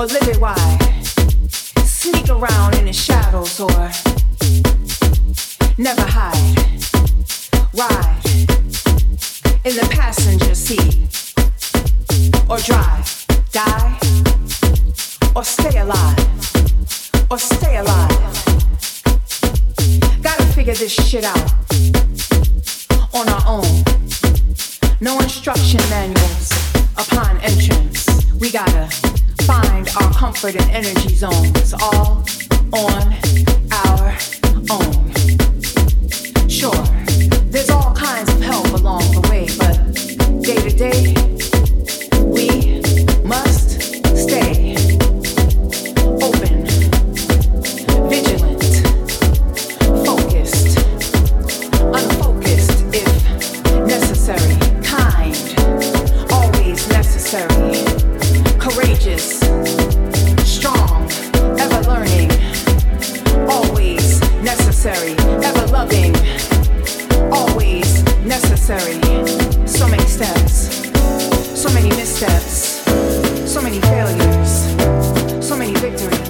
or live it wide. Sneak around in the shadows or never hide. Ride in the passenger seat or drive, die or stay alive or stay alive. Gotta figure this shit out on our own. No instruction manuals upon entrance. We gotta find our comfort and energy zones all on our own. Sure, there's all kinds of help along the way, but day to day, we must necessary. So many steps, so many missteps, so many failures, so many victories.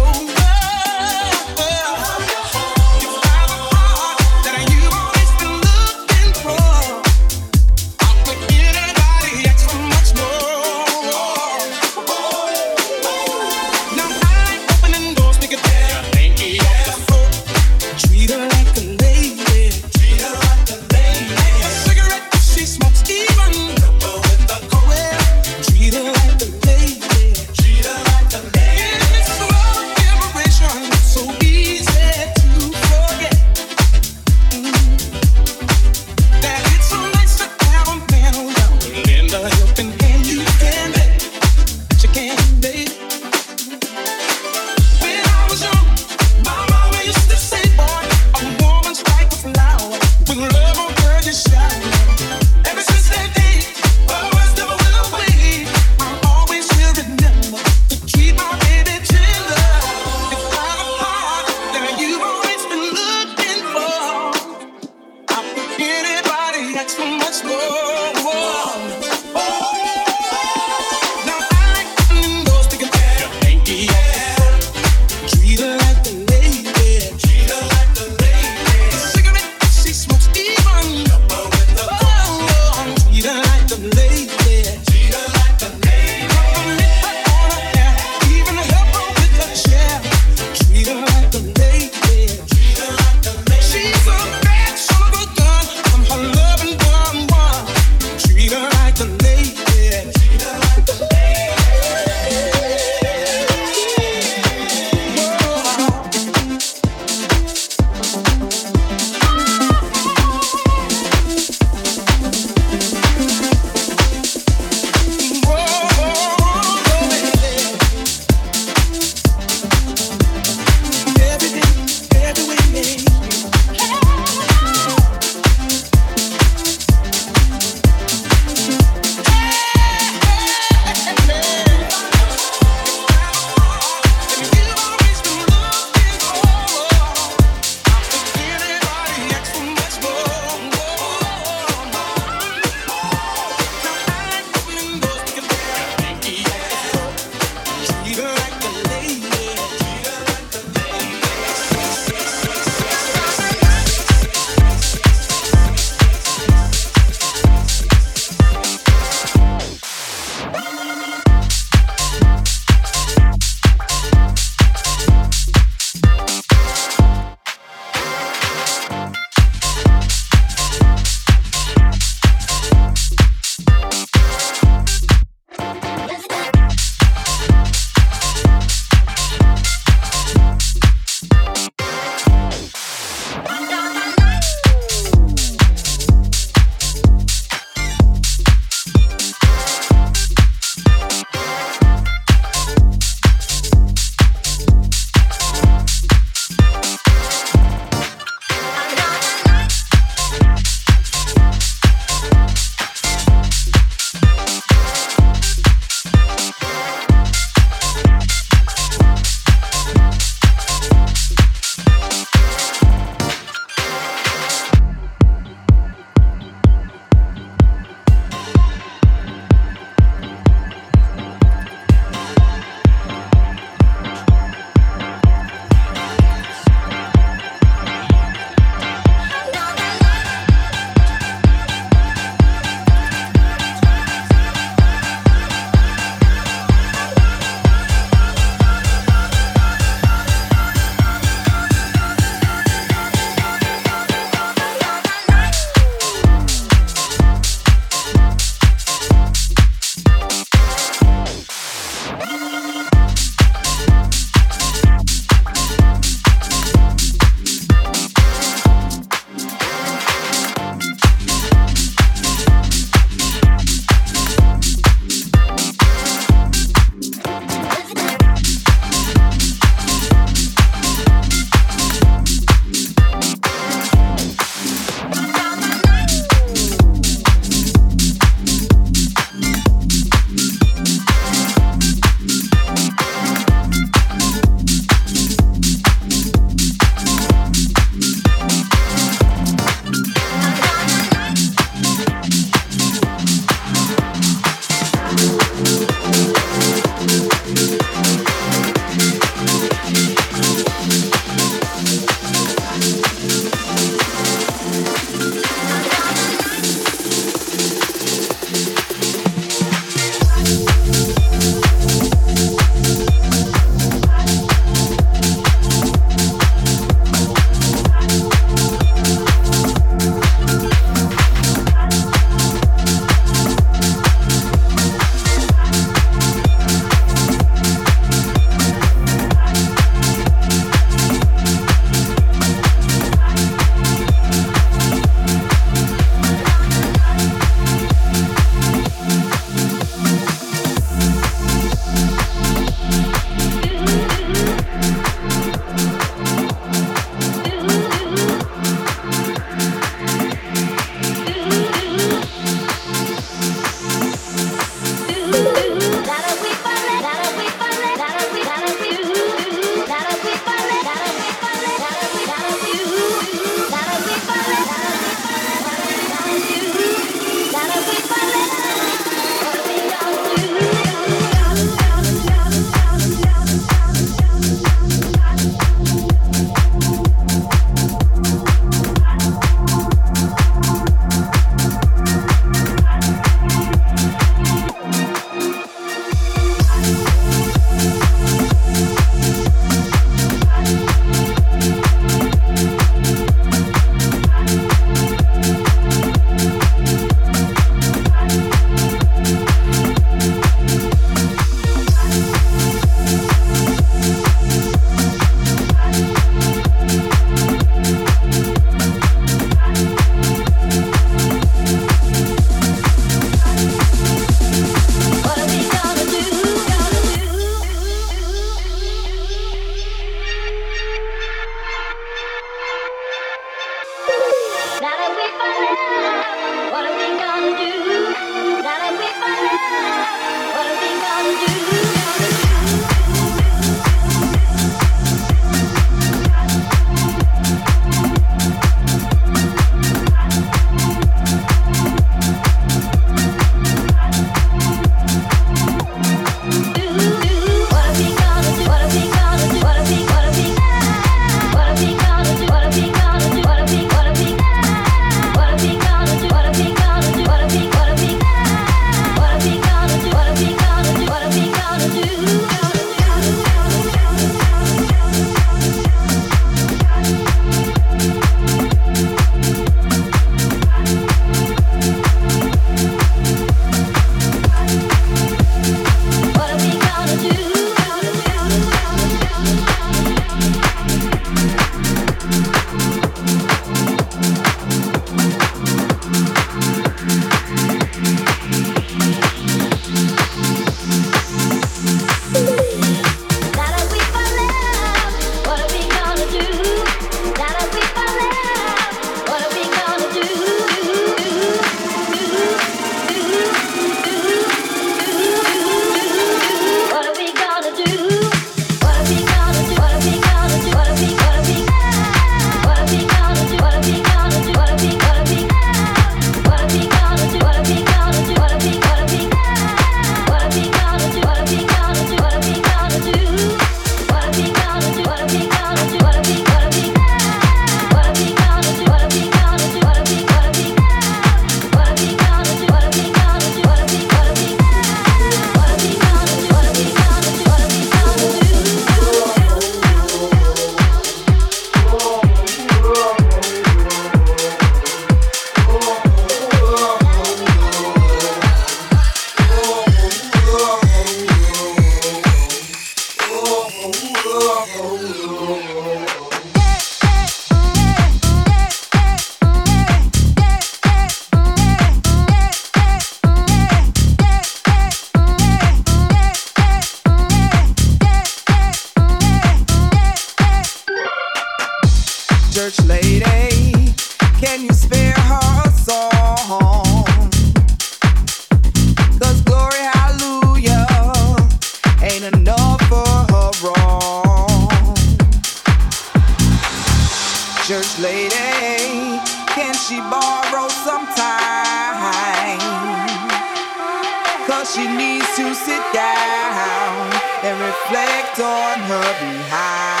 Reflect on her behind.